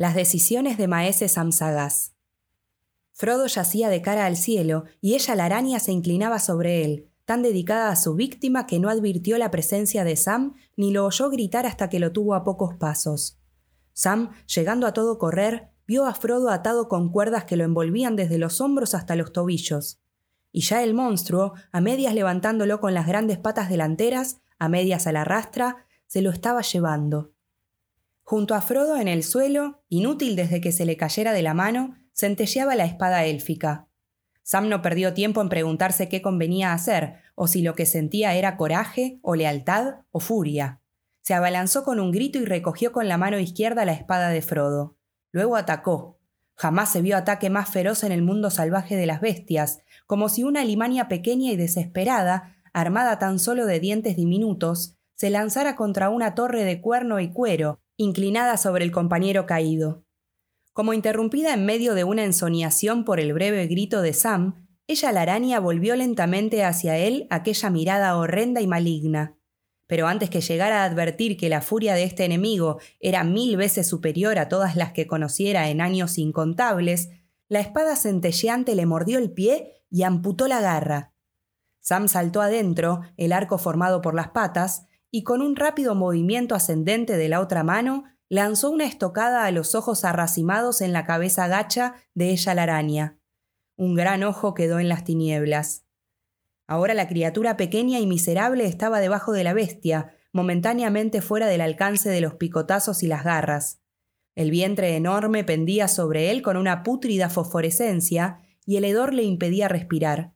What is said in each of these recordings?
Las decisiones de Maese Samsagas. Frodo yacía de cara al cielo y ella la araña se inclinaba sobre él, tan dedicada a su víctima que no advirtió la presencia de Sam ni lo oyó gritar hasta que lo tuvo a pocos pasos. Sam, llegando a todo correr, vio a Frodo atado con cuerdas que lo envolvían desde los hombros hasta los tobillos. Y ya el monstruo, a medias levantándolo con las grandes patas delanteras, a medias a la rastra, se lo estaba llevando. Junto a Frodo en el suelo, inútil desde que se le cayera de la mano, centelleaba la espada élfica. Sam no perdió tiempo en preguntarse qué convenía hacer, o si lo que sentía era coraje, o lealtad, o furia. Se abalanzó con un grito y recogió con la mano izquierda la espada de Frodo. Luego atacó. Jamás se vio ataque más feroz en el mundo salvaje de las bestias, como si una limania pequeña y desesperada, armada tan solo de dientes diminutos, se lanzara contra una torre de cuerno y cuero, inclinada sobre el compañero caído. Como interrumpida en medio de una ensoniación por el breve grito de Sam, ella la araña volvió lentamente hacia él aquella mirada horrenda y maligna. Pero antes que llegara a advertir que la furia de este enemigo era mil veces superior a todas las que conociera en años incontables, la espada centelleante le mordió el pie y amputó la garra. Sam saltó adentro, el arco formado por las patas, y con un rápido movimiento ascendente de la otra mano, lanzó una estocada a los ojos arracimados en la cabeza gacha de ella la araña. Un gran ojo quedó en las tinieblas. Ahora la criatura pequeña y miserable estaba debajo de la bestia, momentáneamente fuera del alcance de los picotazos y las garras. El vientre enorme pendía sobre él con una pútrida fosforescencia y el hedor le impedía respirar.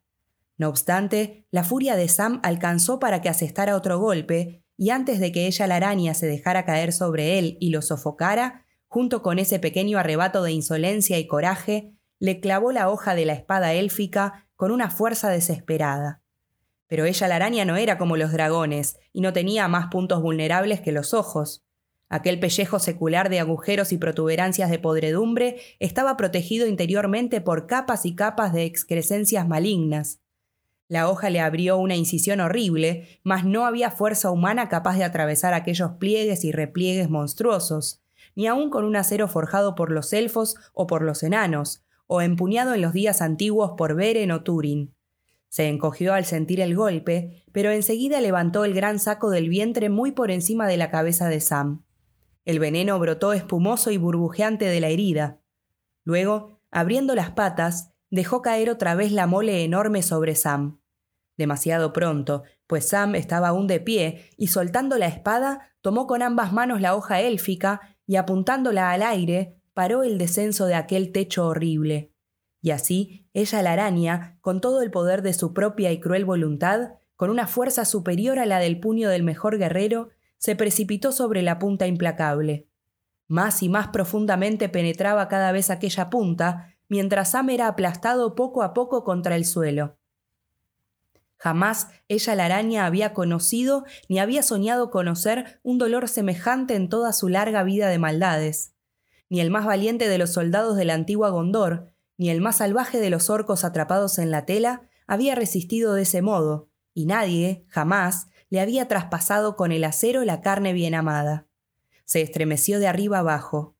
No obstante, la furia de Sam alcanzó para que asestara otro golpe y antes de que ella la araña se dejara caer sobre él y lo sofocara, junto con ese pequeño arrebato de insolencia y coraje, le clavó la hoja de la espada élfica con una fuerza desesperada. Pero ella la araña no era como los dragones, y no tenía más puntos vulnerables que los ojos. Aquel pellejo secular de agujeros y protuberancias de podredumbre estaba protegido interiormente por capas y capas de excrescencias malignas, la hoja le abrió una incisión horrible, mas no había fuerza humana capaz de atravesar aquellos pliegues y repliegues monstruosos, ni aun con un acero forjado por los elfos o por los enanos, o empuñado en los días antiguos por Beren o Turin. Se encogió al sentir el golpe, pero enseguida levantó el gran saco del vientre muy por encima de la cabeza de Sam. El veneno brotó espumoso y burbujeante de la herida. Luego, abriendo las patas, dejó caer otra vez la mole enorme sobre Sam. Demasiado pronto, pues Sam estaba aún de pie, y soltando la espada, tomó con ambas manos la hoja élfica y apuntándola al aire, paró el descenso de aquel techo horrible. Y así, ella la araña, con todo el poder de su propia y cruel voluntad, con una fuerza superior a la del puño del mejor guerrero, se precipitó sobre la punta implacable. Más y más profundamente penetraba cada vez aquella punta, mientras Sam era aplastado poco a poco contra el suelo. Jamás ella la araña había conocido ni había soñado conocer un dolor semejante en toda su larga vida de maldades. Ni el más valiente de los soldados de la antigua Gondor, ni el más salvaje de los orcos atrapados en la tela, había resistido de ese modo, y nadie, jamás, le había traspasado con el acero la carne bien amada. Se estremeció de arriba abajo,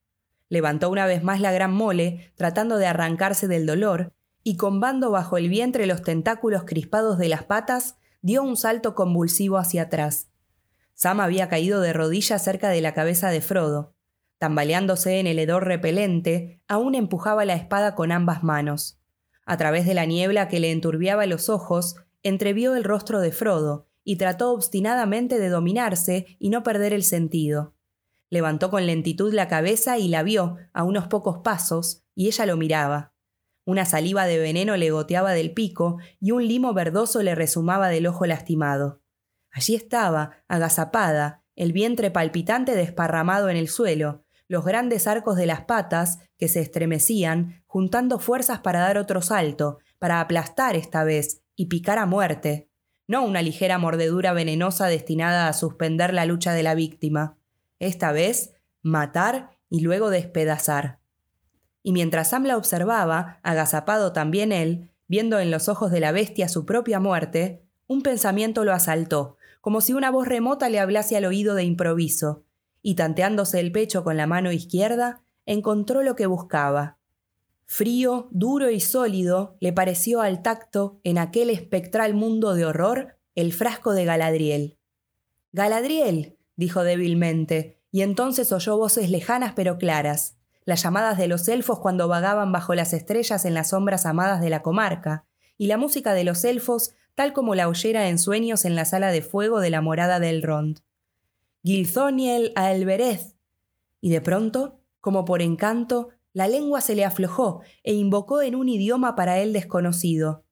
Levantó una vez más la gran mole, tratando de arrancarse del dolor, y combando bajo el vientre los tentáculos crispados de las patas, dio un salto convulsivo hacia atrás. Sam había caído de rodillas cerca de la cabeza de Frodo. Tambaleándose en el hedor repelente, aún empujaba la espada con ambas manos. A través de la niebla que le enturbiaba los ojos, entrevió el rostro de Frodo, y trató obstinadamente de dominarse y no perder el sentido. Levantó con lentitud la cabeza y la vio, a unos pocos pasos, y ella lo miraba. Una saliva de veneno le goteaba del pico y un limo verdoso le resumaba del ojo lastimado. Allí estaba, agazapada, el vientre palpitante desparramado en el suelo, los grandes arcos de las patas que se estremecían, juntando fuerzas para dar otro salto, para aplastar esta vez y picar a muerte, no una ligera mordedura venenosa destinada a suspender la lucha de la víctima esta vez matar y luego despedazar. Y mientras Sam la observaba, agazapado también él, viendo en los ojos de la bestia su propia muerte, un pensamiento lo asaltó, como si una voz remota le hablase al oído de improviso, y tanteándose el pecho con la mano izquierda, encontró lo que buscaba. Frío, duro y sólido le pareció al tacto, en aquel espectral mundo de horror, el frasco de Galadriel. Galadriel, dijo débilmente, y entonces oyó voces lejanas pero claras, las llamadas de los elfos cuando vagaban bajo las estrellas en las sombras amadas de la comarca, y la música de los elfos tal como la oyera en sueños en la sala de fuego de la morada del Rond. Gilzoniel a Elbereth. Y de pronto, como por encanto, la lengua se le aflojó e invocó en un idioma para él desconocido.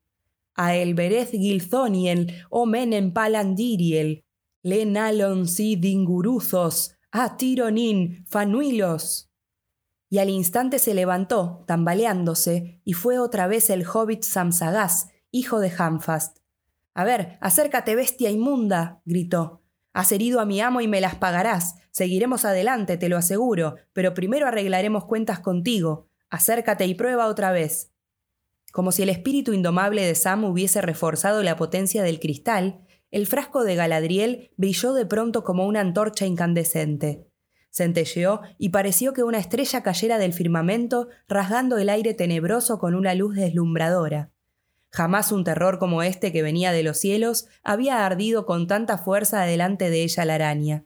A Elbereth Gilzoniel, o Menem Palandiriel, le nalon si dinguruzos, a tironin, fanuilos. Y al instante se levantó, tambaleándose, y fue otra vez el hobbit Samsagas, hijo de Hamfast. A ver, acércate, bestia inmunda, gritó. Has herido a mi amo y me las pagarás. Seguiremos adelante, te lo aseguro, pero primero arreglaremos cuentas contigo. Acércate y prueba otra vez. Como si el espíritu indomable de Sam hubiese reforzado la potencia del cristal, el frasco de Galadriel brilló de pronto como una antorcha incandescente. Centelleó y pareció que una estrella cayera del firmamento, rasgando el aire tenebroso con una luz deslumbradora. Jamás un terror como este que venía de los cielos había ardido con tanta fuerza delante de ella la araña.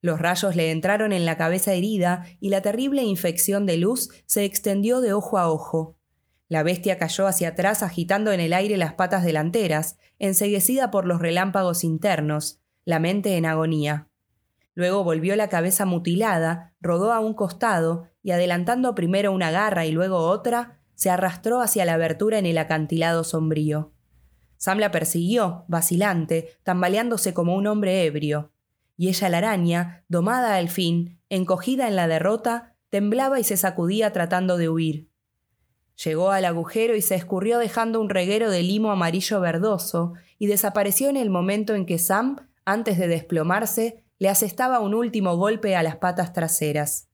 Los rayos le entraron en la cabeza herida y la terrible infección de luz se extendió de ojo a ojo. La bestia cayó hacia atrás agitando en el aire las patas delanteras, enseguecida por los relámpagos internos, la mente en agonía. Luego volvió la cabeza mutilada, rodó a un costado y adelantando primero una garra y luego otra, se arrastró hacia la abertura en el acantilado sombrío. Sam la persiguió, vacilante, tambaleándose como un hombre ebrio. Y ella la araña, domada al fin, encogida en la derrota, temblaba y se sacudía tratando de huir. Llegó al agujero y se escurrió dejando un reguero de limo amarillo verdoso, y desapareció en el momento en que Sam, antes de desplomarse, le asestaba un último golpe a las patas traseras.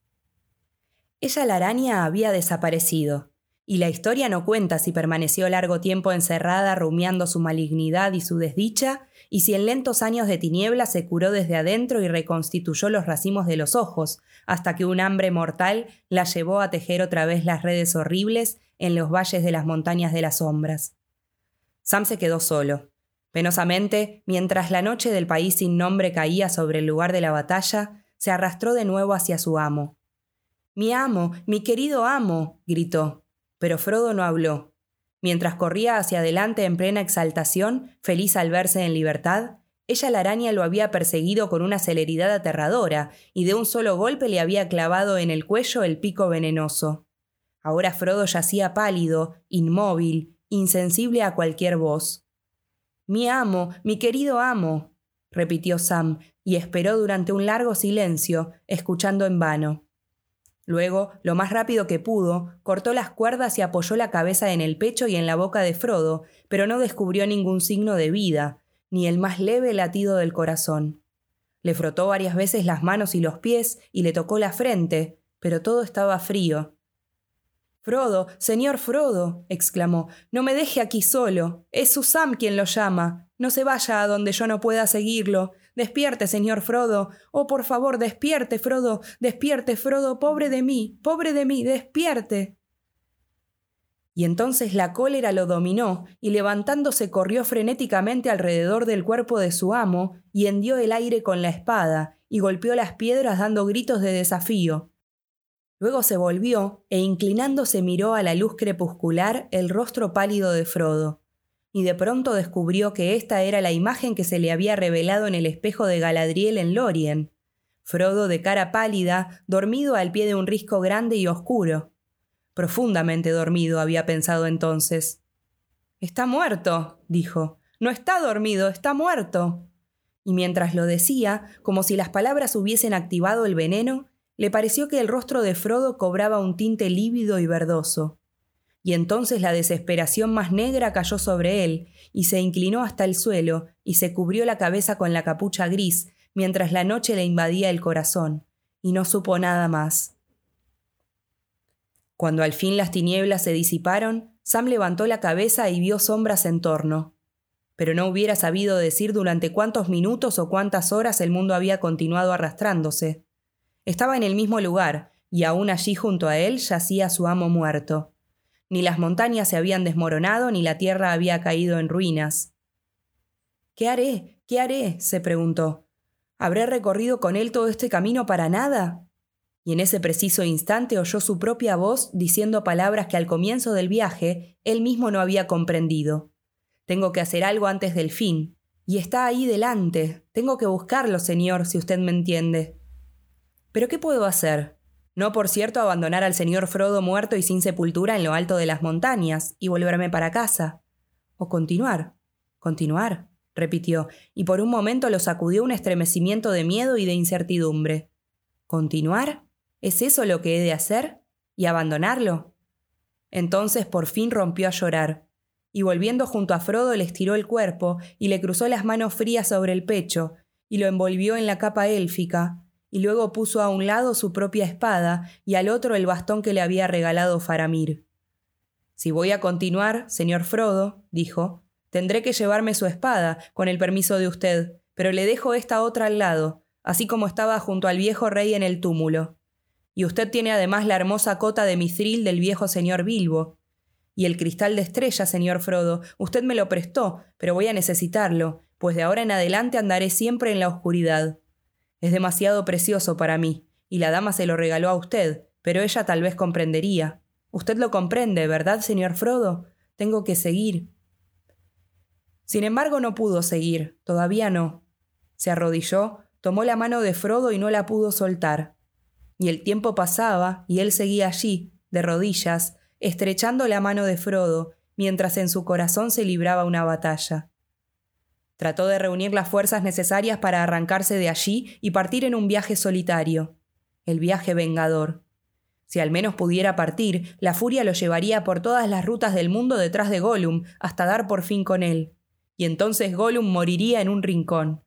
Ella la araña había desaparecido, y la historia no cuenta si permaneció largo tiempo encerrada rumiando su malignidad y su desdicha, y si en lentos años de tiniebla se curó desde adentro y reconstituyó los racimos de los ojos, hasta que un hambre mortal la llevó a tejer otra vez las redes horribles en los valles de las montañas de las sombras. Sam se quedó solo. Penosamente, mientras la noche del país sin nombre caía sobre el lugar de la batalla, se arrastró de nuevo hacia su amo. Mi amo, mi querido amo, gritó. Pero Frodo no habló. Mientras corría hacia adelante en plena exaltación, feliz al verse en libertad, ella la araña lo había perseguido con una celeridad aterradora, y de un solo golpe le había clavado en el cuello el pico venenoso. Ahora Frodo yacía pálido, inmóvil, insensible a cualquier voz. Mi amo, mi querido amo, repitió Sam, y esperó durante un largo silencio, escuchando en vano. Luego, lo más rápido que pudo, cortó las cuerdas y apoyó la cabeza en el pecho y en la boca de Frodo, pero no descubrió ningún signo de vida, ni el más leve latido del corazón. Le frotó varias veces las manos y los pies y le tocó la frente, pero todo estaba frío. Frodo, señor Frodo, exclamó, no me deje aquí solo. Es Susam quien lo llama. No se vaya a donde yo no pueda seguirlo. Despierte, señor Frodo. Oh, por favor, despierte, Frodo. Despierte, Frodo. Pobre de mí. Pobre de mí. Despierte. Y entonces la cólera lo dominó, y levantándose corrió frenéticamente alrededor del cuerpo de su amo, y hendió el aire con la espada, y golpeó las piedras dando gritos de desafío. Luego se volvió, e inclinándose miró a la luz crepuscular el rostro pálido de Frodo y de pronto descubrió que esta era la imagen que se le había revelado en el espejo de Galadriel en Lorien. Frodo de cara pálida, dormido al pie de un risco grande y oscuro. Profundamente dormido, había pensado entonces. Está muerto, dijo. No está dormido, está muerto. Y mientras lo decía, como si las palabras hubiesen activado el veneno, le pareció que el rostro de Frodo cobraba un tinte lívido y verdoso y entonces la desesperación más negra cayó sobre él, y se inclinó hasta el suelo, y se cubrió la cabeza con la capucha gris, mientras la noche le invadía el corazón, y no supo nada más. Cuando al fin las tinieblas se disiparon, Sam levantó la cabeza y vio sombras en torno. Pero no hubiera sabido decir durante cuántos minutos o cuántas horas el mundo había continuado arrastrándose. Estaba en el mismo lugar, y aún allí junto a él yacía su amo muerto. Ni las montañas se habían desmoronado, ni la tierra había caído en ruinas. ¿Qué haré? ¿Qué haré? se preguntó. ¿Habré recorrido con él todo este camino para nada? Y en ese preciso instante oyó su propia voz diciendo palabras que al comienzo del viaje él mismo no había comprendido. Tengo que hacer algo antes del fin. Y está ahí delante. Tengo que buscarlo, señor, si usted me entiende. ¿Pero qué puedo hacer? No, por cierto, abandonar al señor Frodo muerto y sin sepultura en lo alto de las montañas y volverme para casa. O continuar. Continuar, repitió, y por un momento lo sacudió un estremecimiento de miedo y de incertidumbre. ¿Continuar? ¿Es eso lo que he de hacer? ¿Y abandonarlo? Entonces por fin rompió a llorar, y volviendo junto a Frodo le estiró el cuerpo y le cruzó las manos frías sobre el pecho, y lo envolvió en la capa élfica, y luego puso a un lado su propia espada y al otro el bastón que le había regalado Faramir. Si voy a continuar, señor Frodo, dijo, tendré que llevarme su espada, con el permiso de usted, pero le dejo esta otra al lado, así como estaba junto al viejo rey en el túmulo. Y usted tiene además la hermosa cota de mithril del viejo señor Bilbo. Y el cristal de estrella, señor Frodo, usted me lo prestó, pero voy a necesitarlo, pues de ahora en adelante andaré siempre en la oscuridad. Es demasiado precioso para mí, y la dama se lo regaló a usted, pero ella tal vez comprendería. Usted lo comprende, ¿verdad, señor Frodo? Tengo que seguir. Sin embargo, no pudo seguir, todavía no. Se arrodilló, tomó la mano de Frodo y no la pudo soltar. Y el tiempo pasaba, y él seguía allí, de rodillas, estrechando la mano de Frodo, mientras en su corazón se libraba una batalla. Trató de reunir las fuerzas necesarias para arrancarse de allí y partir en un viaje solitario, el viaje vengador. Si al menos pudiera partir, la furia lo llevaría por todas las rutas del mundo detrás de Gollum hasta dar por fin con él, y entonces Gollum moriría en un rincón.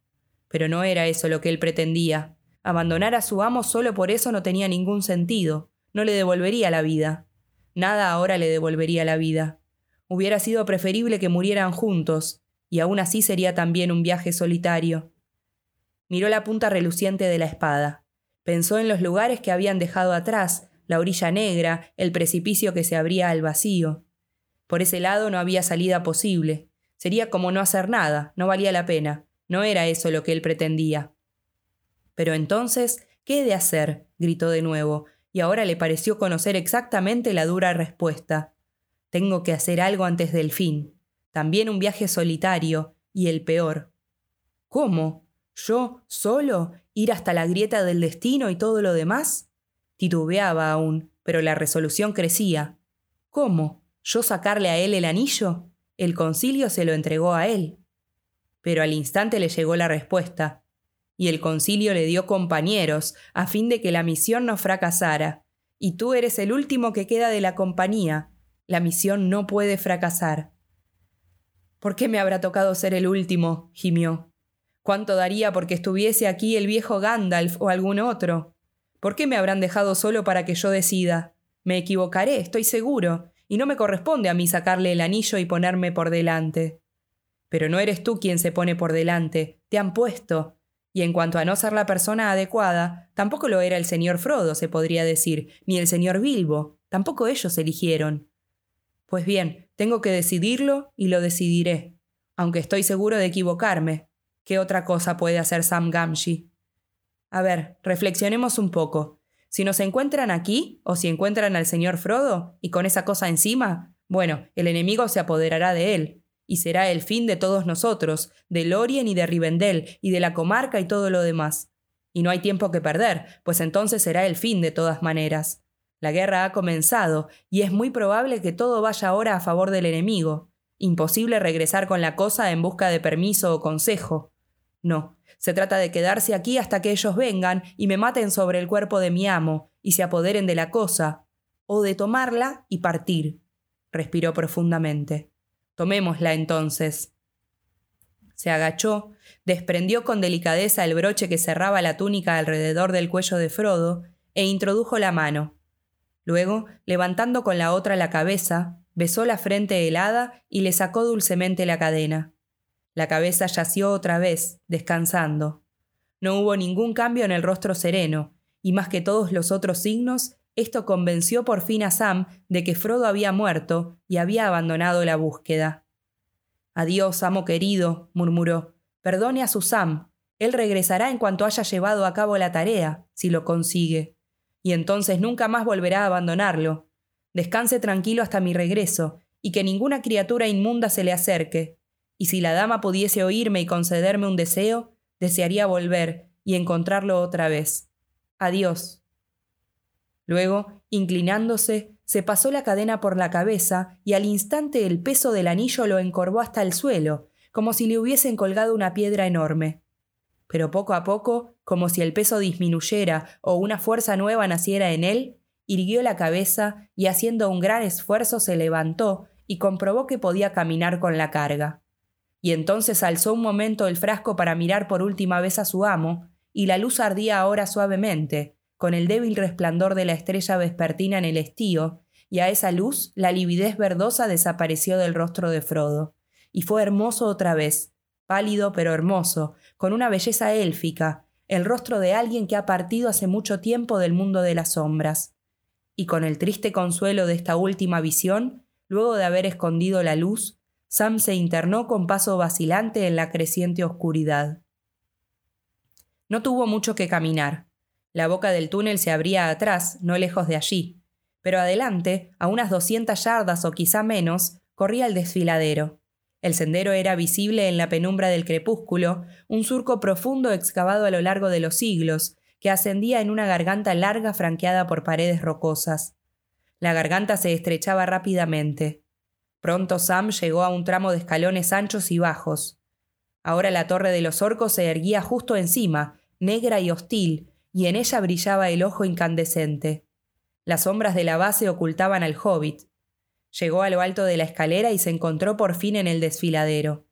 Pero no era eso lo que él pretendía. Abandonar a su amo solo por eso no tenía ningún sentido, no le devolvería la vida. Nada ahora le devolvería la vida. Hubiera sido preferible que murieran juntos, y aún así sería también un viaje solitario. Miró la punta reluciente de la espada. Pensó en los lugares que habían dejado atrás, la orilla negra, el precipicio que se abría al vacío. Por ese lado no había salida posible. Sería como no hacer nada, no valía la pena. No era eso lo que él pretendía. Pero entonces, ¿qué he de hacer? gritó de nuevo, y ahora le pareció conocer exactamente la dura respuesta. Tengo que hacer algo antes del fin también un viaje solitario, y el peor. ¿Cómo? ¿Yo, solo, ir hasta la grieta del destino y todo lo demás? Titubeaba aún, pero la resolución crecía. ¿Cómo? ¿Yo sacarle a él el anillo? El concilio se lo entregó a él. Pero al instante le llegó la respuesta, y el concilio le dio compañeros, a fin de que la misión no fracasara. Y tú eres el último que queda de la compañía. La misión no puede fracasar. ¿Por qué me habrá tocado ser el último? gimió. ¿Cuánto daría porque estuviese aquí el viejo Gandalf o algún otro? ¿Por qué me habrán dejado solo para que yo decida? Me equivocaré, estoy seguro, y no me corresponde a mí sacarle el anillo y ponerme por delante. Pero no eres tú quien se pone por delante, te han puesto. Y en cuanto a no ser la persona adecuada, tampoco lo era el señor Frodo, se podría decir, ni el señor Bilbo, tampoco ellos eligieron. Pues bien, tengo que decidirlo y lo decidiré, aunque estoy seguro de equivocarme. ¿Qué otra cosa puede hacer Sam Gamgee? A ver, reflexionemos un poco. Si nos encuentran aquí, o si encuentran al señor Frodo, y con esa cosa encima, bueno, el enemigo se apoderará de él, y será el fin de todos nosotros, de Lorien y de Rivendell, y de la comarca y todo lo demás. Y no hay tiempo que perder, pues entonces será el fin de todas maneras. La guerra ha comenzado y es muy probable que todo vaya ahora a favor del enemigo. Imposible regresar con la cosa en busca de permiso o consejo. No, se trata de quedarse aquí hasta que ellos vengan y me maten sobre el cuerpo de mi amo y se apoderen de la cosa, o de tomarla y partir. Respiró profundamente. Tomémosla entonces. Se agachó, desprendió con delicadeza el broche que cerraba la túnica alrededor del cuello de Frodo e introdujo la mano. Luego, levantando con la otra la cabeza, besó la frente helada y le sacó dulcemente la cadena. La cabeza yació otra vez, descansando. No hubo ningún cambio en el rostro sereno, y más que todos los otros signos, esto convenció por fin a Sam de que Frodo había muerto y había abandonado la búsqueda. Adiós, amo querido, murmuró. Perdone a su Sam. Él regresará en cuanto haya llevado a cabo la tarea, si lo consigue. Y entonces nunca más volverá a abandonarlo. Descanse tranquilo hasta mi regreso, y que ninguna criatura inmunda se le acerque. Y si la dama pudiese oírme y concederme un deseo, desearía volver y encontrarlo otra vez. Adiós. Luego, inclinándose, se pasó la cadena por la cabeza y al instante el peso del anillo lo encorvó hasta el suelo, como si le hubiesen colgado una piedra enorme. Pero poco a poco, como si el peso disminuyera o una fuerza nueva naciera en él, irguió la cabeza y haciendo un gran esfuerzo se levantó y comprobó que podía caminar con la carga. Y entonces alzó un momento el frasco para mirar por última vez a su amo, y la luz ardía ahora suavemente, con el débil resplandor de la estrella vespertina en el estío, y a esa luz la lividez verdosa desapareció del rostro de Frodo, y fue hermoso otra vez, pálido pero hermoso, con una belleza élfica, el rostro de alguien que ha partido hace mucho tiempo del mundo de las sombras. Y con el triste consuelo de esta última visión, luego de haber escondido la luz, Sam se internó con paso vacilante en la creciente oscuridad. No tuvo mucho que caminar. La boca del túnel se abría atrás, no lejos de allí, pero adelante, a unas doscientas yardas o quizá menos, corría el desfiladero. El sendero era visible en la penumbra del crepúsculo, un surco profundo excavado a lo largo de los siglos, que ascendía en una garganta larga franqueada por paredes rocosas. La garganta se estrechaba rápidamente. Pronto Sam llegó a un tramo de escalones anchos y bajos. Ahora la torre de los orcos se erguía justo encima, negra y hostil, y en ella brillaba el ojo incandescente. Las sombras de la base ocultaban al hobbit. Llegó a lo alto de la escalera y se encontró por fin en el desfiladero.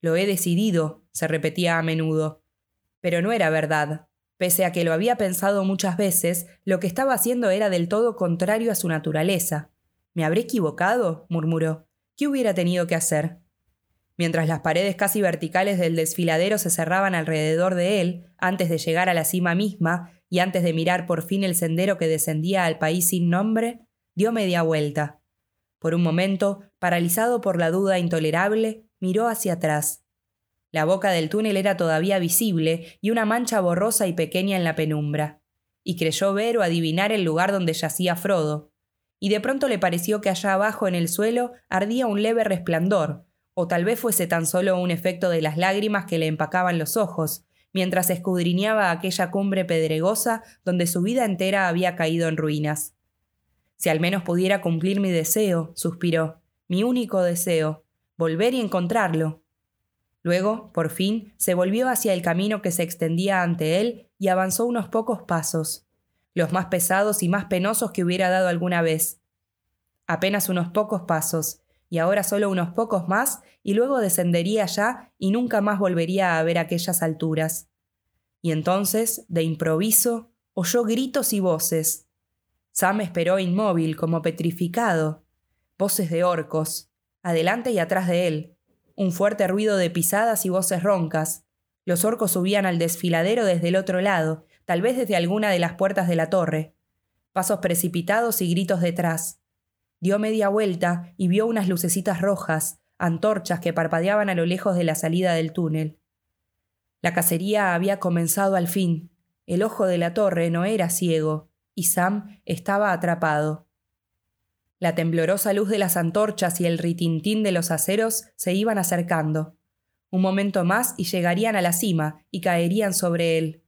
Lo he decidido, se repetía a menudo. Pero no era verdad. Pese a que lo había pensado muchas veces, lo que estaba haciendo era del todo contrario a su naturaleza. ¿Me habré equivocado? murmuró. ¿Qué hubiera tenido que hacer? Mientras las paredes casi verticales del desfiladero se cerraban alrededor de él, antes de llegar a la cima misma y antes de mirar por fin el sendero que descendía al país sin nombre, dio media vuelta. Por un momento, paralizado por la duda intolerable, miró hacia atrás. La boca del túnel era todavía visible y una mancha borrosa y pequeña en la penumbra, y creyó ver o adivinar el lugar donde yacía Frodo, y de pronto le pareció que allá abajo en el suelo ardía un leve resplandor, o tal vez fuese tan solo un efecto de las lágrimas que le empacaban los ojos, mientras escudriñaba aquella cumbre pedregosa donde su vida entera había caído en ruinas. Si al menos pudiera cumplir mi deseo, suspiró, mi único deseo, volver y encontrarlo. Luego, por fin, se volvió hacia el camino que se extendía ante él y avanzó unos pocos pasos, los más pesados y más penosos que hubiera dado alguna vez. Apenas unos pocos pasos, y ahora solo unos pocos más, y luego descendería ya y nunca más volvería a ver aquellas alturas. Y entonces, de improviso, oyó gritos y voces. Sam esperó inmóvil, como petrificado. Voces de orcos, adelante y atrás de él. Un fuerte ruido de pisadas y voces roncas. Los orcos subían al desfiladero desde el otro lado, tal vez desde alguna de las puertas de la torre. Pasos precipitados y gritos detrás. Dio media vuelta y vio unas lucecitas rojas, antorchas que parpadeaban a lo lejos de la salida del túnel. La cacería había comenzado al fin. El ojo de la torre no era ciego, y Sam estaba atrapado. La temblorosa luz de las antorchas y el ritintín de los aceros se iban acercando. Un momento más y llegarían a la cima y caerían sobre él.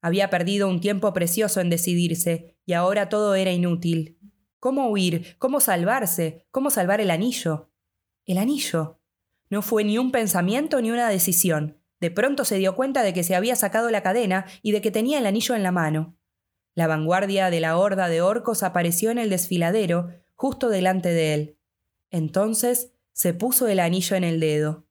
Había perdido un tiempo precioso en decidirse, y ahora todo era inútil. ¿Cómo huir? ¿Cómo salvarse? ¿Cómo salvar el anillo? El anillo. No fue ni un pensamiento ni una decisión. De pronto se dio cuenta de que se había sacado la cadena y de que tenía el anillo en la mano. La vanguardia de la horda de orcos apareció en el desfiladero, justo delante de él. Entonces se puso el anillo en el dedo.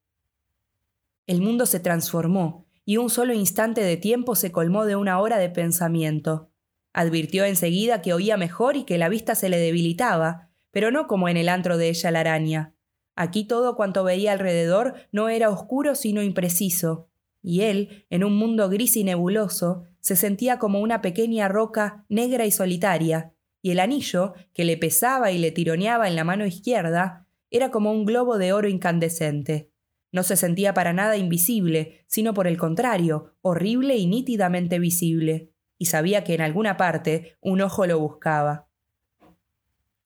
El mundo se transformó, y un solo instante de tiempo se colmó de una hora de pensamiento. Advirtió enseguida que oía mejor y que la vista se le debilitaba, pero no como en el antro de ella la araña. Aquí todo cuanto veía alrededor no era oscuro sino impreciso. Y él, en un mundo gris y nebuloso, se sentía como una pequeña roca negra y solitaria, y el anillo, que le pesaba y le tironeaba en la mano izquierda, era como un globo de oro incandescente. No se sentía para nada invisible, sino por el contrario, horrible y nítidamente visible, y sabía que en alguna parte un ojo lo buscaba.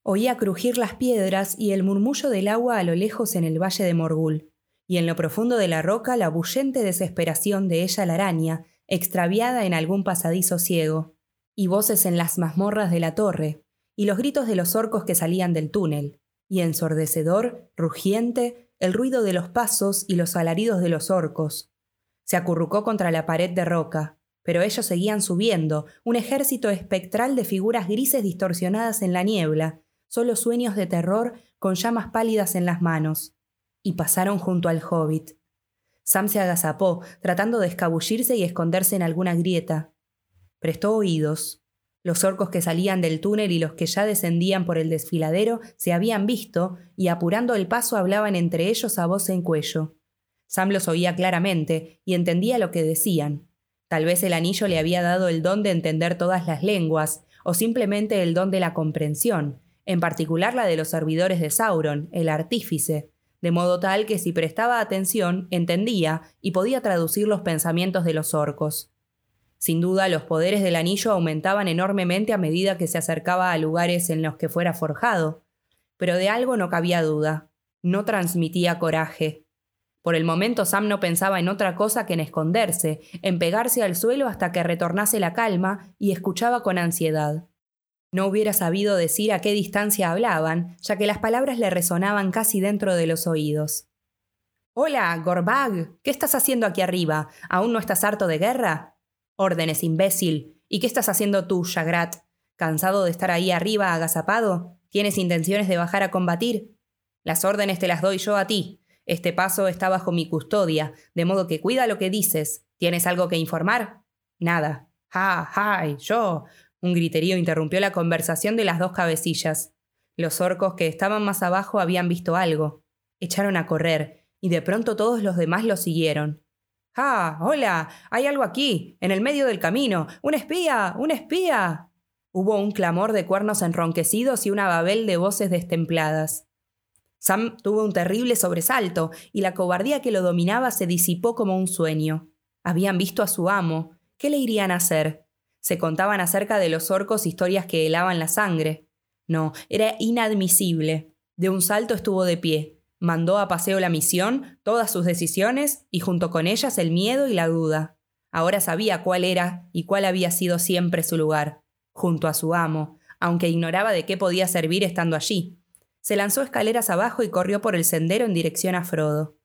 Oía crujir las piedras y el murmullo del agua a lo lejos en el valle de Morgul, y en lo profundo de la roca la bullente desesperación de ella la araña, extraviada en algún pasadizo ciego, y voces en las mazmorras de la torre, y los gritos de los orcos que salían del túnel, y ensordecedor, rugiente, el ruido de los pasos y los alaridos de los orcos. Se acurrucó contra la pared de roca, pero ellos seguían subiendo, un ejército espectral de figuras grises distorsionadas en la niebla, solo sueños de terror con llamas pálidas en las manos. Y pasaron junto al hobbit. Sam se agazapó, tratando de escabullirse y esconderse en alguna grieta. Prestó oídos. Los orcos que salían del túnel y los que ya descendían por el desfiladero se habían visto y apurando el paso hablaban entre ellos a voz en cuello. Sam los oía claramente y entendía lo que decían. Tal vez el anillo le había dado el don de entender todas las lenguas, o simplemente el don de la comprensión, en particular la de los servidores de Sauron, el artífice, de modo tal que si prestaba atención entendía y podía traducir los pensamientos de los orcos. Sin duda, los poderes del anillo aumentaban enormemente a medida que se acercaba a lugares en los que fuera forjado, pero de algo no cabía duda. No transmitía coraje. Por el momento Sam no pensaba en otra cosa que en esconderse, en pegarse al suelo hasta que retornase la calma y escuchaba con ansiedad. No hubiera sabido decir a qué distancia hablaban, ya que las palabras le resonaban casi dentro de los oídos. Hola, Gorbag, ¿qué estás haciendo aquí arriba? ¿Aún no estás harto de guerra? Órdenes, imbécil. ¿Y qué estás haciendo tú, Shagrat? ¿Cansado de estar ahí arriba agazapado? ¿Tienes intenciones de bajar a combatir? Las órdenes te las doy yo a ti. Este paso está bajo mi custodia, de modo que cuida lo que dices. ¿Tienes algo que informar? Nada. ¡Ja, ja! Yo. Un griterío interrumpió la conversación de las dos cabecillas. Los orcos que estaban más abajo habían visto algo. Echaron a correr, y de pronto todos los demás lo siguieron. ¡Ah! ¡Hola! Hay algo aquí, en el medio del camino. ¡Un espía! ¡Un espía! Hubo un clamor de cuernos enronquecidos y una babel de voces destempladas. Sam tuvo un terrible sobresalto, y la cobardía que lo dominaba se disipó como un sueño. Habían visto a su amo. ¿Qué le irían a hacer? Se contaban acerca de los orcos historias que helaban la sangre. No, era inadmisible. De un salto estuvo de pie, Mandó a paseo la misión, todas sus decisiones y junto con ellas el miedo y la duda. Ahora sabía cuál era y cuál había sido siempre su lugar, junto a su amo, aunque ignoraba de qué podía servir estando allí. Se lanzó escaleras abajo y corrió por el sendero en dirección a Frodo.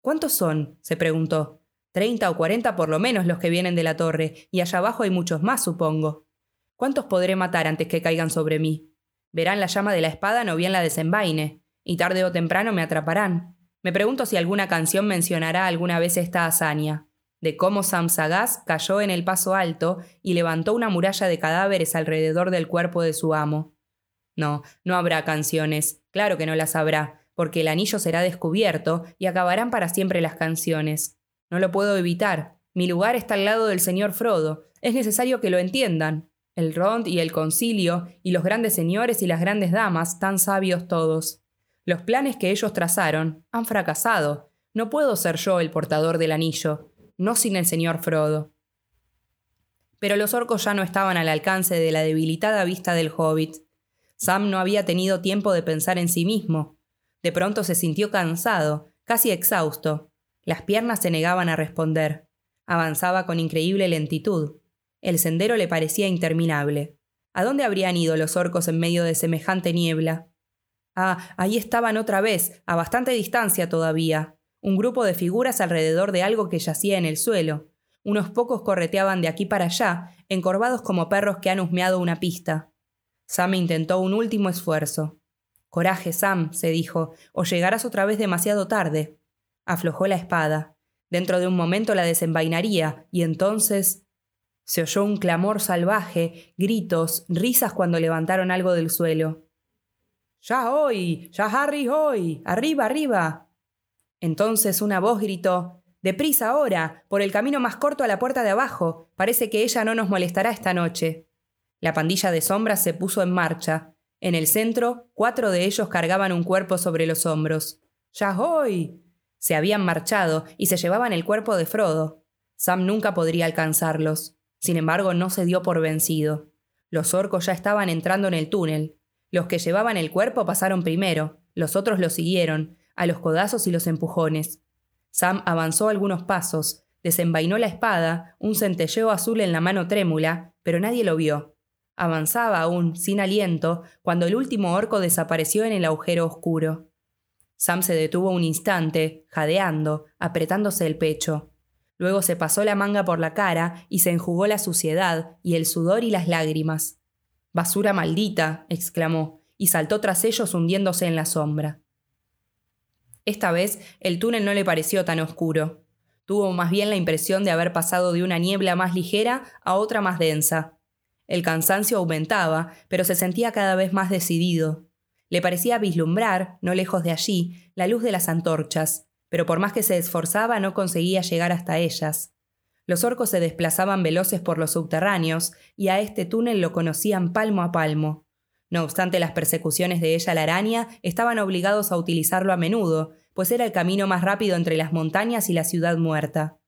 ¿Cuántos son? se preguntó. Treinta o cuarenta por lo menos los que vienen de la torre, y allá abajo hay muchos más, supongo. ¿Cuántos podré matar antes que caigan sobre mí? Verán la llama de la espada, no bien la desenvaine y tarde o temprano me atraparán. Me pregunto si alguna canción mencionará alguna vez esta hazaña, de cómo Sam Sagaz cayó en el paso alto y levantó una muralla de cadáveres alrededor del cuerpo de su amo. No, no habrá canciones, claro que no las habrá, porque el anillo será descubierto y acabarán para siempre las canciones. No lo puedo evitar. Mi lugar está al lado del señor Frodo. Es necesario que lo entiendan. El Rond y el Concilio, y los grandes señores y las grandes damas, tan sabios todos. Los planes que ellos trazaron han fracasado. No puedo ser yo el portador del anillo, no sin el señor Frodo. Pero los orcos ya no estaban al alcance de la debilitada vista del hobbit. Sam no había tenido tiempo de pensar en sí mismo. De pronto se sintió cansado, casi exhausto. Las piernas se negaban a responder. Avanzaba con increíble lentitud. El sendero le parecía interminable. ¿A dónde habrían ido los orcos en medio de semejante niebla? Ah, ahí estaban otra vez, a bastante distancia todavía. Un grupo de figuras alrededor de algo que yacía en el suelo. Unos pocos correteaban de aquí para allá, encorvados como perros que han husmeado una pista. Sam intentó un último esfuerzo. Coraje, Sam, se dijo, o llegarás otra vez demasiado tarde. Aflojó la espada. Dentro de un momento la desenvainaría, y entonces. Se oyó un clamor salvaje, gritos, risas cuando levantaron algo del suelo. Ya hoy, ya Harry hoy, arriba, arriba. Entonces una voz gritó Deprisa ahora, por el camino más corto a la puerta de abajo. Parece que ella no nos molestará esta noche. La pandilla de sombras se puso en marcha. En el centro, cuatro de ellos cargaban un cuerpo sobre los hombros. ¡Ya voy! Se habían marchado y se llevaban el cuerpo de Frodo. Sam nunca podría alcanzarlos. Sin embargo, no se dio por vencido. Los orcos ya estaban entrando en el túnel. Los que llevaban el cuerpo pasaron primero, los otros lo siguieron, a los codazos y los empujones. Sam avanzó algunos pasos, desenvainó la espada, un centelleo azul en la mano trémula, pero nadie lo vio. Avanzaba aún, sin aliento, cuando el último orco desapareció en el agujero oscuro. Sam se detuvo un instante, jadeando, apretándose el pecho. Luego se pasó la manga por la cara y se enjugó la suciedad y el sudor y las lágrimas. Basura maldita, exclamó, y saltó tras ellos hundiéndose en la sombra. Esta vez el túnel no le pareció tan oscuro. Tuvo más bien la impresión de haber pasado de una niebla más ligera a otra más densa. El cansancio aumentaba, pero se sentía cada vez más decidido. Le parecía vislumbrar, no lejos de allí, la luz de las antorchas, pero por más que se esforzaba no conseguía llegar hasta ellas. Los orcos se desplazaban veloces por los subterráneos y a este túnel lo conocían palmo a palmo. No obstante las persecuciones de ella la araña, estaban obligados a utilizarlo a menudo, pues era el camino más rápido entre las montañas y la ciudad muerta.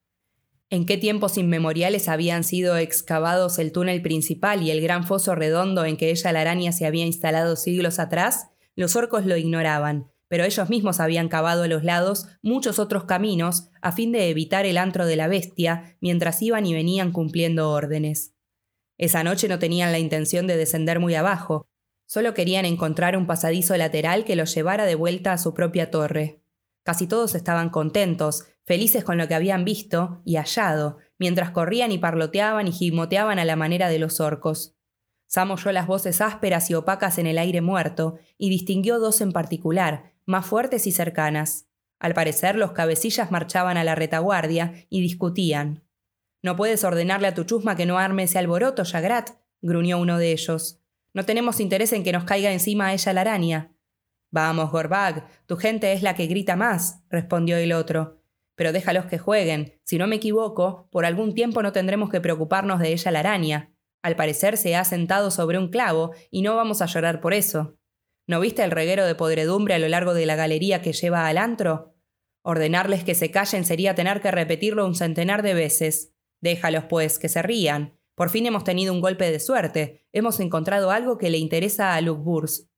¿En qué tiempos inmemoriales habían sido excavados el túnel principal y el gran foso redondo en que ella la araña se había instalado siglos atrás? Los orcos lo ignoraban, pero ellos mismos habían cavado a los lados muchos otros caminos a fin de evitar el antro de la bestia mientras iban y venían cumpliendo órdenes. Esa noche no tenían la intención de descender muy abajo, solo querían encontrar un pasadizo lateral que los llevara de vuelta a su propia torre. Casi todos estaban contentos, felices con lo que habían visto y hallado, mientras corrían y parloteaban y gimoteaban a la manera de los orcos. Sam oyó las voces ásperas y opacas en el aire muerto y distinguió dos en particular, más fuertes y cercanas. Al parecer, los cabecillas marchaban a la retaguardia y discutían. No puedes ordenarle a tu chusma que no arme ese alboroto, Yagrat, gruñó uno de ellos. No tenemos interés en que nos caiga encima a ella la araña. Vamos, Gorbag, tu gente es la que grita más, respondió el otro. Pero déjalos que jueguen. Si no me equivoco, por algún tiempo no tendremos que preocuparnos de ella la araña. Al parecer se ha sentado sobre un clavo y no vamos a llorar por eso. ¿No viste el reguero de podredumbre a lo largo de la galería que lleva al antro? Ordenarles que se callen sería tener que repetirlo un centenar de veces. Déjalos, pues, que se rían. Por fin hemos tenido un golpe de suerte. Hemos encontrado algo que le interesa a Luke Burs.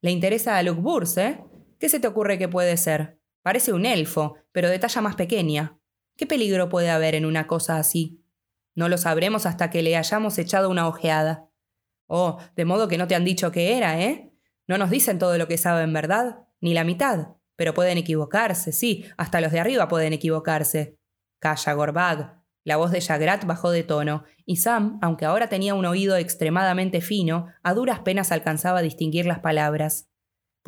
¿Le interesa a Luke Burs, eh? ¿Qué se te ocurre que puede ser? Parece un elfo, pero de talla más pequeña. ¿Qué peligro puede haber en una cosa así? No lo sabremos hasta que le hayamos echado una ojeada. Oh, de modo que no te han dicho qué era, ¿eh? No nos dicen todo lo que saben, ¿verdad? Ni la mitad. Pero pueden equivocarse, sí, hasta los de arriba pueden equivocarse. Calla, Gorbag. La voz de Jagrat bajó de tono, y Sam, aunque ahora tenía un oído extremadamente fino, a duras penas alcanzaba a distinguir las palabras.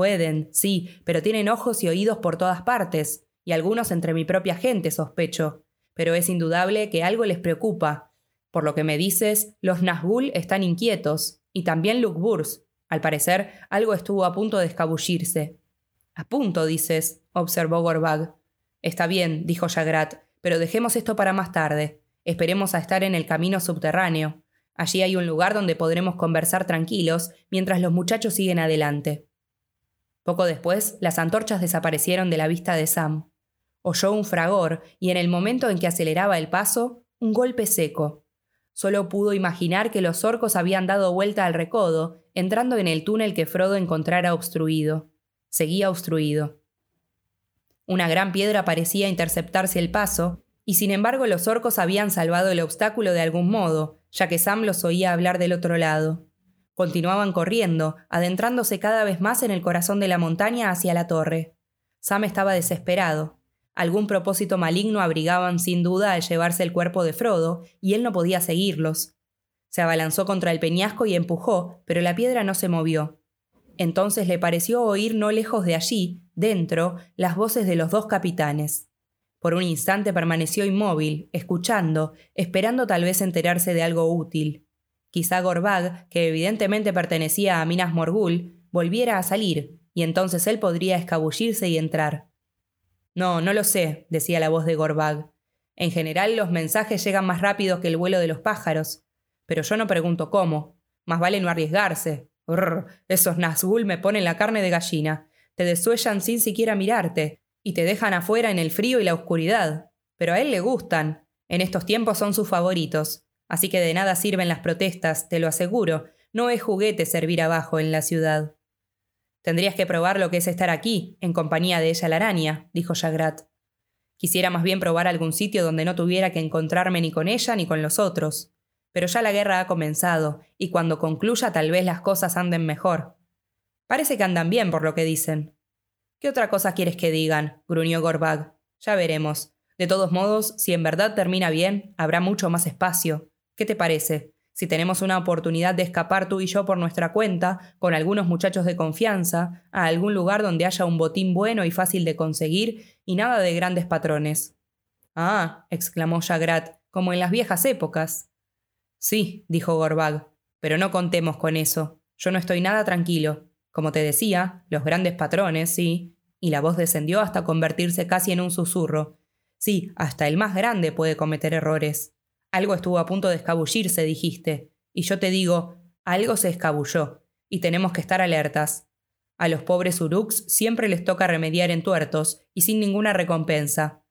Pueden, sí, pero tienen ojos y oídos por todas partes, y algunos entre mi propia gente, sospecho. Pero es indudable que algo les preocupa. Por lo que me dices, los Nazgûl están inquietos, y también Luke al parecer, algo estuvo a punto de escabullirse. A punto, dices, observó Gorbag. Está bien, dijo Jagrat, pero dejemos esto para más tarde. Esperemos a estar en el camino subterráneo. Allí hay un lugar donde podremos conversar tranquilos mientras los muchachos siguen adelante. Poco después, las antorchas desaparecieron de la vista de Sam. Oyó un fragor y en el momento en que aceleraba el paso, un golpe seco. Solo pudo imaginar que los orcos habían dado vuelta al recodo, entrando en el túnel que Frodo encontrara obstruido. Seguía obstruido. Una gran piedra parecía interceptarse el paso, y sin embargo los orcos habían salvado el obstáculo de algún modo, ya que Sam los oía hablar del otro lado. Continuaban corriendo, adentrándose cada vez más en el corazón de la montaña hacia la torre. Sam estaba desesperado. Algún propósito maligno abrigaban sin duda al llevarse el cuerpo de Frodo, y él no podía seguirlos. Se abalanzó contra el peñasco y empujó, pero la piedra no se movió. Entonces le pareció oír no lejos de allí, dentro, las voces de los dos capitanes. Por un instante permaneció inmóvil, escuchando, esperando tal vez enterarse de algo útil. Quizá Gorbag, que evidentemente pertenecía a Minas Morgul, volviera a salir, y entonces él podría escabullirse y entrar. No, no lo sé, decía la voz de Gorbag. En general los mensajes llegan más rápido que el vuelo de los pájaros. Pero yo no pregunto cómo. Más vale no arriesgarse. esos Nazgûl me ponen la carne de gallina. Te desuellan sin siquiera mirarte. Y te dejan afuera en el frío y la oscuridad. Pero a él le gustan. En estos tiempos son sus favoritos. Así que de nada sirven las protestas, te lo aseguro. No es juguete servir abajo en la ciudad. Tendrías que probar lo que es estar aquí, en compañía de ella la araña, dijo Jagrat. Quisiera más bien probar algún sitio donde no tuviera que encontrarme ni con ella ni con los otros. Pero ya la guerra ha comenzado, y cuando concluya tal vez las cosas anden mejor. Parece que andan bien por lo que dicen. ¿Qué otra cosa quieres que digan? gruñó Gorbag. Ya veremos. De todos modos, si en verdad termina bien, habrá mucho más espacio. ¿Qué te parece? si tenemos una oportunidad de escapar tú y yo por nuestra cuenta, con algunos muchachos de confianza, a algún lugar donde haya un botín bueno y fácil de conseguir, y nada de grandes patrones. Ah, exclamó Jagrat, como en las viejas épocas. Sí, dijo Gorbag, pero no contemos con eso. Yo no estoy nada tranquilo. Como te decía, los grandes patrones, sí. Y la voz descendió hasta convertirse casi en un susurro. Sí, hasta el más grande puede cometer errores. Algo estuvo a punto de escabullirse, dijiste, y yo te digo, algo se escabulló, y tenemos que estar alertas. A los pobres Uruks siempre les toca remediar en tuertos y sin ninguna recompensa.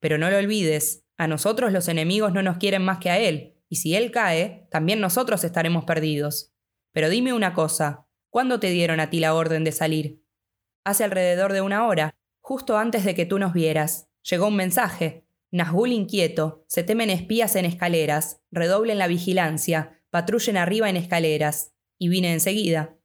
Pero no lo olvides, a nosotros los enemigos no nos quieren más que a él, y si él cae, también nosotros estaremos perdidos. Pero dime una cosa, ¿cuándo te dieron a ti la orden de salir? Hace alrededor de una hora, justo antes de que tú nos vieras. Llegó un mensaje, Nazgul inquieto, se temen espías en escaleras, redoblen la vigilancia, patrullen arriba en escaleras. Y vine enseguida.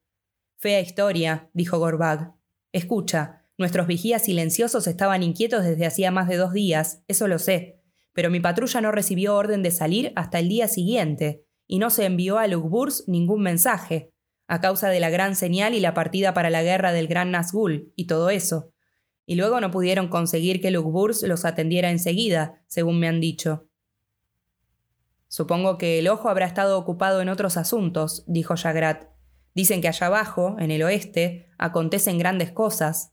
Fea historia, dijo Gorbag. Escucha, nuestros vigías silenciosos estaban inquietos desde hacía más de dos días, eso lo sé, pero mi patrulla no recibió orden de salir hasta el día siguiente, y no se envió a Lugburs ningún mensaje, a causa de la gran señal y la partida para la guerra del Gran Nazgul, y todo eso y luego no pudieron conseguir que Lugburs los atendiera enseguida, según me han dicho. Supongo que el ojo habrá estado ocupado en otros asuntos, dijo Jagrat. Dicen que allá abajo, en el oeste, acontecen grandes cosas.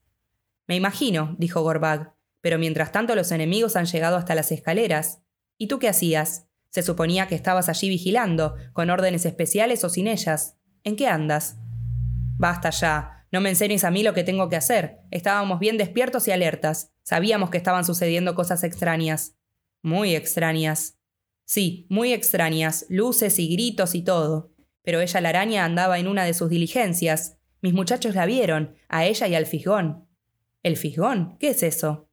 Me imagino, dijo Gorbag, pero mientras tanto los enemigos han llegado hasta las escaleras. ¿Y tú qué hacías? Se suponía que estabas allí vigilando, con órdenes especiales o sin ellas. ¿En qué andas? Basta ya, no me enseñes a mí lo que tengo que hacer. Estábamos bien despiertos y alertas. Sabíamos que estaban sucediendo cosas extrañas. Muy extrañas. Sí, muy extrañas, luces y gritos y todo. Pero ella la araña andaba en una de sus diligencias. Mis muchachos la vieron, a ella y al fisgón. ¿El fisgón? ¿Qué es eso?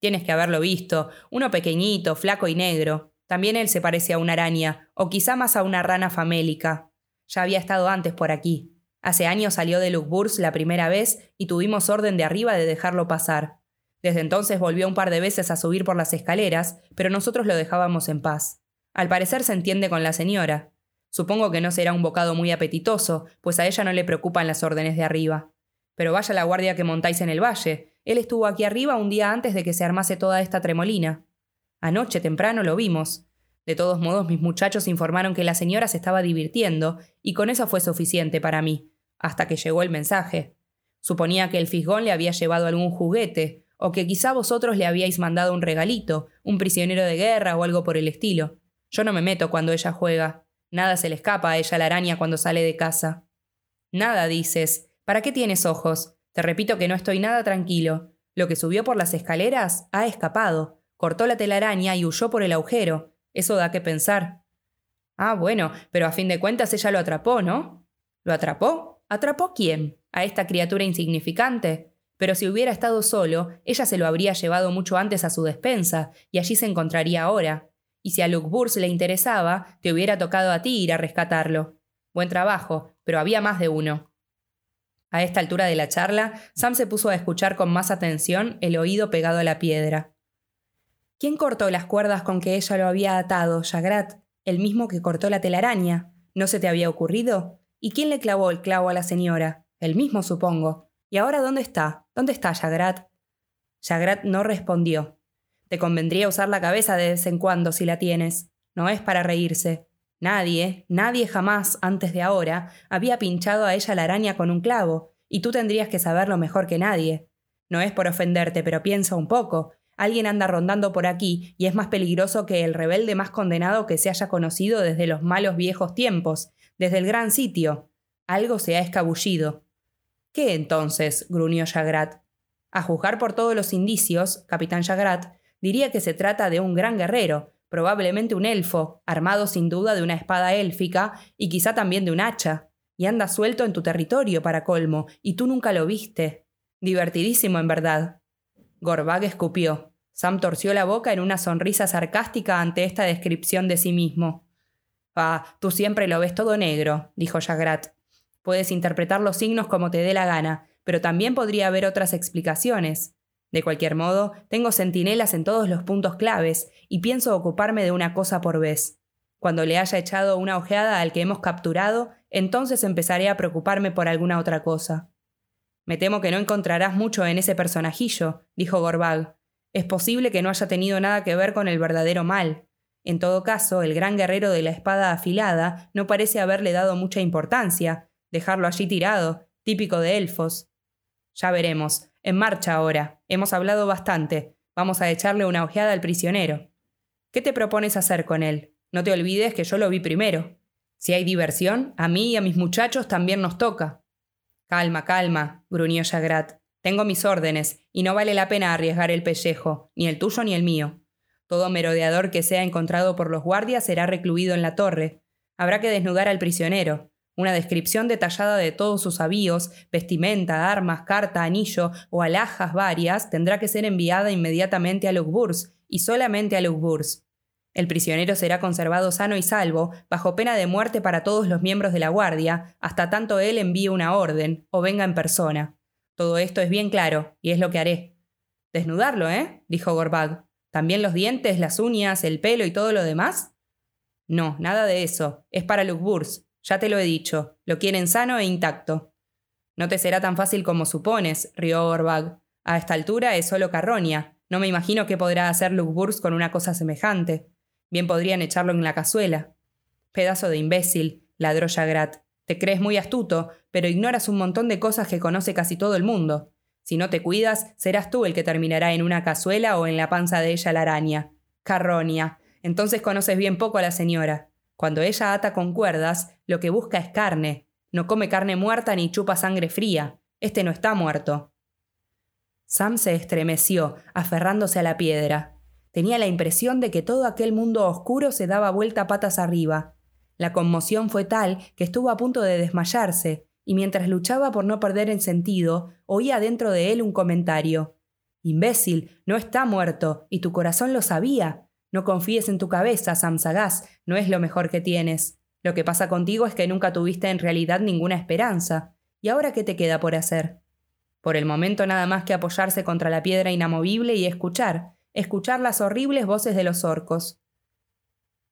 Tienes que haberlo visto, uno pequeñito, flaco y negro. También él se parece a una araña, o quizá más a una rana famélica. Ya había estado antes por aquí. Hace años salió de Lugburs la primera vez y tuvimos orden de arriba de dejarlo pasar. Desde entonces volvió un par de veces a subir por las escaleras, pero nosotros lo dejábamos en paz. Al parecer se entiende con la señora. Supongo que no será un bocado muy apetitoso, pues a ella no le preocupan las órdenes de arriba. Pero vaya la guardia que montáis en el valle. Él estuvo aquí arriba un día antes de que se armase toda esta tremolina. Anoche temprano lo vimos. De todos modos, mis muchachos informaron que la señora se estaba divirtiendo, y con eso fue suficiente para mí hasta que llegó el mensaje. Suponía que el fisgón le había llevado algún juguete, o que quizá vosotros le habíais mandado un regalito, un prisionero de guerra o algo por el estilo. Yo no me meto cuando ella juega. Nada se le escapa a ella la araña cuando sale de casa. Nada, dices. ¿Para qué tienes ojos? Te repito que no estoy nada tranquilo. Lo que subió por las escaleras ha escapado. Cortó la telaraña y huyó por el agujero. Eso da que pensar. Ah, bueno, pero a fin de cuentas ella lo atrapó, ¿no? ¿Lo atrapó? ¿Atrapó quién? ¿A esta criatura insignificante? Pero si hubiera estado solo, ella se lo habría llevado mucho antes a su despensa, y allí se encontraría ahora. Y si a Luke Burse le interesaba, te hubiera tocado a ti ir a rescatarlo. Buen trabajo, pero había más de uno. A esta altura de la charla, Sam se puso a escuchar con más atención, el oído pegado a la piedra. ¿Quién cortó las cuerdas con que ella lo había atado, Jagrat? El mismo que cortó la telaraña. ¿No se te había ocurrido? ¿Y quién le clavó el clavo a la señora? El mismo, supongo. ¿Y ahora dónde está? ¿Dónde está Jagrat? Jagrat no respondió. Te convendría usar la cabeza de vez en cuando si la tienes. No es para reírse. Nadie, nadie jamás, antes de ahora, había pinchado a ella la araña con un clavo, y tú tendrías que saberlo mejor que nadie. No es por ofenderte, pero piensa un poco. Alguien anda rondando por aquí y es más peligroso que el rebelde más condenado que se haya conocido desde los malos viejos tiempos, desde el gran sitio. Algo se ha escabullido. ¿Qué entonces? gruñó Jagrat. A juzgar por todos los indicios, capitán Jagrat, diría que se trata de un gran guerrero, probablemente un elfo, armado sin duda de una espada élfica y quizá también de un hacha, y anda suelto en tu territorio para colmo, y tú nunca lo viste. Divertidísimo, en verdad. Gorbag escupió. Sam torció la boca en una sonrisa sarcástica ante esta descripción de sí mismo. Ah, tú siempre lo ves todo negro, dijo Jagrat. Puedes interpretar los signos como te dé la gana, pero también podría haber otras explicaciones. De cualquier modo, tengo centinelas en todos los puntos claves y pienso ocuparme de una cosa por vez. Cuando le haya echado una ojeada al que hemos capturado, entonces empezaré a preocuparme por alguna otra cosa. Me temo que no encontrarás mucho en ese personajillo, dijo Gorbag. Es posible que no haya tenido nada que ver con el verdadero mal. En todo caso, el gran guerrero de la espada afilada no parece haberle dado mucha importancia, dejarlo allí tirado, típico de elfos. Ya veremos. En marcha ahora. Hemos hablado bastante. Vamos a echarle una ojeada al prisionero. ¿Qué te propones hacer con él? No te olvides que yo lo vi primero. Si hay diversión, a mí y a mis muchachos también nos toca. Calma, calma, gruñó Jagrat. Tengo mis órdenes, y no vale la pena arriesgar el pellejo, ni el tuyo ni el mío. Todo merodeador que sea encontrado por los guardias será recluido en la torre. Habrá que desnudar al prisionero. Una descripción detallada de todos sus avíos, vestimenta, armas, carta, anillo o alhajas varias tendrá que ser enviada inmediatamente a Lugburs, y solamente a Lugburs. El prisionero será conservado sano y salvo, bajo pena de muerte para todos los miembros de la guardia, hasta tanto él envíe una orden o venga en persona. Todo esto es bien claro, y es lo que haré. Desnudarlo, ¿eh? dijo Gorbag. ¿También los dientes, las uñas, el pelo y todo lo demás? No, nada de eso. Es para Lugburs. Ya te lo he dicho. Lo quieren sano e intacto. No te será tan fácil como supones, rió Gorbag. A esta altura es solo carroña. No me imagino qué podrá hacer Lugburs con una cosa semejante. Bien podrían echarlo en la cazuela. Pedazo de imbécil, ladró Jagrat. Te crees muy astuto, pero ignoras un montón de cosas que conoce casi todo el mundo. Si no te cuidas, serás tú el que terminará en una cazuela o en la panza de ella la araña. Carronia. Entonces conoces bien poco a la señora. Cuando ella ata con cuerdas, lo que busca es carne. No come carne muerta ni chupa sangre fría. Este no está muerto. Sam se estremeció, aferrándose a la piedra. Tenía la impresión de que todo aquel mundo oscuro se daba vuelta patas arriba. La conmoción fue tal que estuvo a punto de desmayarse, y mientras luchaba por no perder el sentido, oía dentro de él un comentario. Imbécil, no está muerto, y tu corazón lo sabía. No confíes en tu cabeza, Sam Sagaz, no es lo mejor que tienes. Lo que pasa contigo es que nunca tuviste en realidad ninguna esperanza. ¿Y ahora qué te queda por hacer? Por el momento nada más que apoyarse contra la piedra inamovible y escuchar, escuchar las horribles voces de los orcos.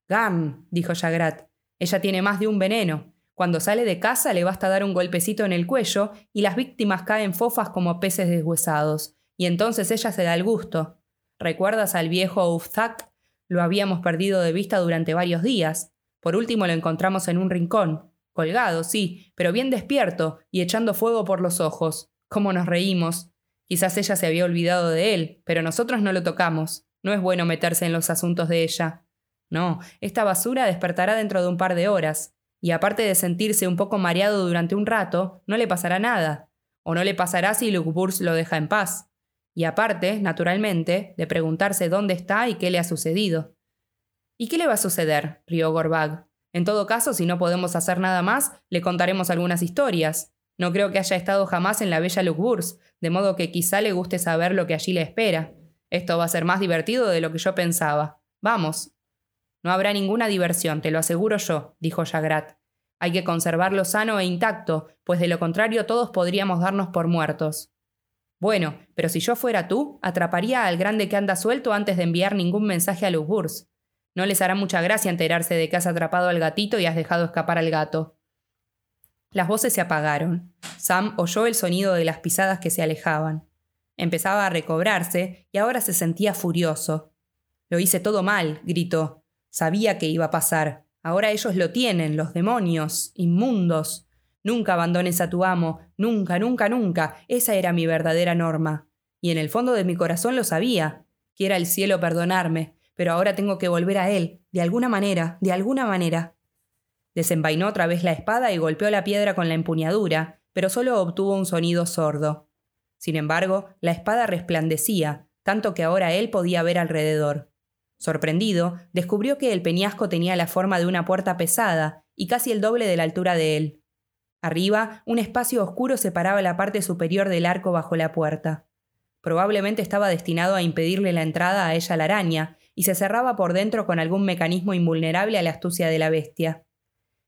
Gam, dijo Jagrat, ella tiene más de un veneno. Cuando sale de casa le basta dar un golpecito en el cuello y las víctimas caen fofas como peces deshuesados, y entonces ella se da el gusto. ¿Recuerdas al viejo Ufzak? Lo habíamos perdido de vista durante varios días. Por último lo encontramos en un rincón, colgado, sí, pero bien despierto y echando fuego por los ojos. ¿Cómo nos reímos? Quizás ella se había olvidado de él, pero nosotros no lo tocamos. No es bueno meterse en los asuntos de ella. No, esta basura despertará dentro de un par de horas, y aparte de sentirse un poco mareado durante un rato, no le pasará nada. O no le pasará si Lugburs lo deja en paz. Y aparte, naturalmente, de preguntarse dónde está y qué le ha sucedido. ¿Y qué le va a suceder? rió Gorbag. En todo caso, si no podemos hacer nada más, le contaremos algunas historias. No creo que haya estado jamás en la bella Lugburs, de modo que quizá le guste saber lo que allí le espera. Esto va a ser más divertido de lo que yo pensaba. Vamos. No habrá ninguna diversión, te lo aseguro yo, dijo Jagrat. Hay que conservarlo sano e intacto, pues de lo contrario todos podríamos darnos por muertos. Bueno, pero si yo fuera tú, atraparía al grande que anda suelto antes de enviar ningún mensaje a Lugburs. No les hará mucha gracia enterarse de que has atrapado al gatito y has dejado escapar al gato. Las voces se apagaron. Sam oyó el sonido de las pisadas que se alejaban. Empezaba a recobrarse y ahora se sentía furioso. Lo hice todo mal, gritó. Sabía que iba a pasar. Ahora ellos lo tienen, los demonios, inmundos. Nunca abandones a tu amo, nunca, nunca, nunca. Esa era mi verdadera norma. y en el fondo de mi corazón lo sabía. Quiera el cielo perdonarme, pero ahora tengo que volver a él, de alguna manera, de alguna manera. Desenvainó otra vez la espada y golpeó la piedra con la empuñadura, pero solo obtuvo un sonido sordo. Sin embargo, la espada resplandecía, tanto que ahora él podía ver alrededor. Sorprendido, descubrió que el peñasco tenía la forma de una puerta pesada y casi el doble de la altura de él. Arriba, un espacio oscuro separaba la parte superior del arco bajo la puerta. Probablemente estaba destinado a impedirle la entrada a ella la araña, y se cerraba por dentro con algún mecanismo invulnerable a la astucia de la bestia.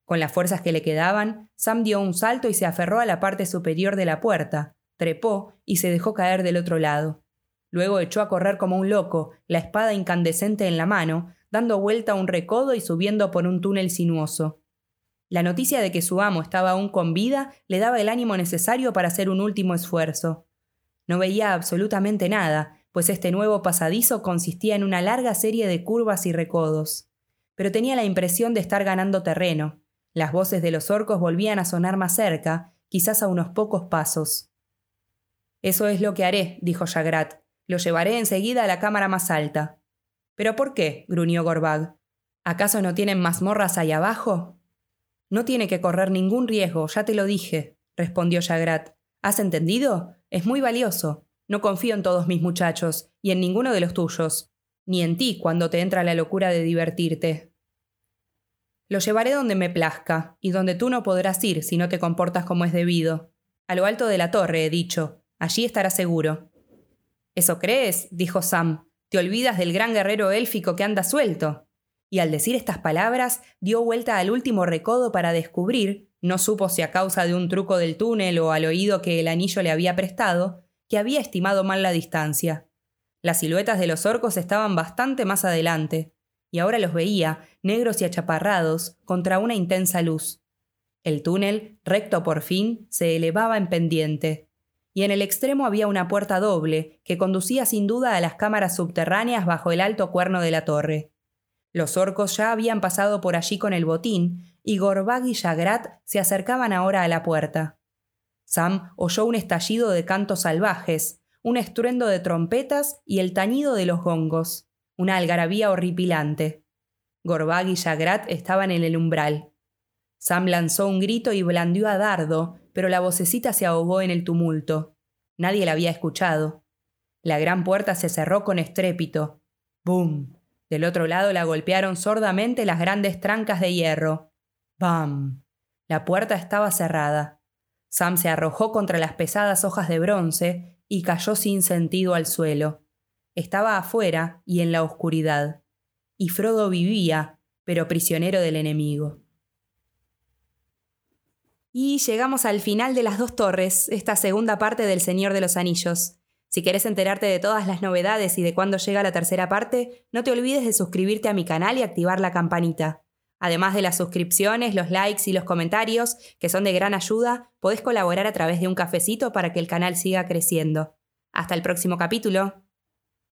Con las fuerzas que le quedaban, Sam dio un salto y se aferró a la parte superior de la puerta, trepó y se dejó caer del otro lado. Luego echó a correr como un loco, la espada incandescente en la mano, dando vuelta a un recodo y subiendo por un túnel sinuoso. La noticia de que su amo estaba aún con vida le daba el ánimo necesario para hacer un último esfuerzo. No veía absolutamente nada, pues este nuevo pasadizo consistía en una larga serie de curvas y recodos. Pero tenía la impresión de estar ganando terreno. Las voces de los orcos volvían a sonar más cerca, quizás a unos pocos pasos. Eso es lo que haré, dijo Jagrat. Lo llevaré enseguida a la cámara más alta. ¿Pero por qué? gruñó Gorbag. ¿Acaso no tienen mazmorras ahí abajo? No tiene que correr ningún riesgo, ya te lo dije, respondió Jagrat. ¿Has entendido? Es muy valioso. No confío en todos mis muchachos, y en ninguno de los tuyos, ni en ti cuando te entra la locura de divertirte. Lo llevaré donde me plazca, y donde tú no podrás ir si no te comportas como es debido. A lo alto de la torre, he dicho. Allí estarás seguro. ¿Eso crees? dijo Sam. Te olvidas del gran guerrero élfico que anda suelto. Y al decir estas palabras, dio vuelta al último recodo para descubrir, no supo si a causa de un truco del túnel o al oído que el anillo le había prestado, que había estimado mal la distancia. Las siluetas de los orcos estaban bastante más adelante, y ahora los veía, negros y achaparrados, contra una intensa luz. El túnel, recto por fin, se elevaba en pendiente, y en el extremo había una puerta doble que conducía sin duda a las cámaras subterráneas bajo el alto cuerno de la torre. Los orcos ya habían pasado por allí con el botín, y Gorbag y Jagrat se acercaban ahora a la puerta. Sam oyó un estallido de cantos salvajes, un estruendo de trompetas y el tañido de los gongos, una algarabía horripilante. Gorbag y Jagrat estaban en el umbral. Sam lanzó un grito y blandió a Dardo, pero la vocecita se ahogó en el tumulto. Nadie la había escuchado. La gran puerta se cerró con estrépito. ¡Bum! Del otro lado la golpearon sordamente las grandes trancas de hierro. ¡Bam! La puerta estaba cerrada. Sam se arrojó contra las pesadas hojas de bronce y cayó sin sentido al suelo. Estaba afuera y en la oscuridad. Y Frodo vivía, pero prisionero del enemigo. Y llegamos al final de las dos torres, esta segunda parte del Señor de los Anillos. Si quieres enterarte de todas las novedades y de cuándo llega la tercera parte, no te olvides de suscribirte a mi canal y activar la campanita. Además de las suscripciones, los likes y los comentarios, que son de gran ayuda, podés colaborar a través de un cafecito para que el canal siga creciendo. Hasta el próximo capítulo.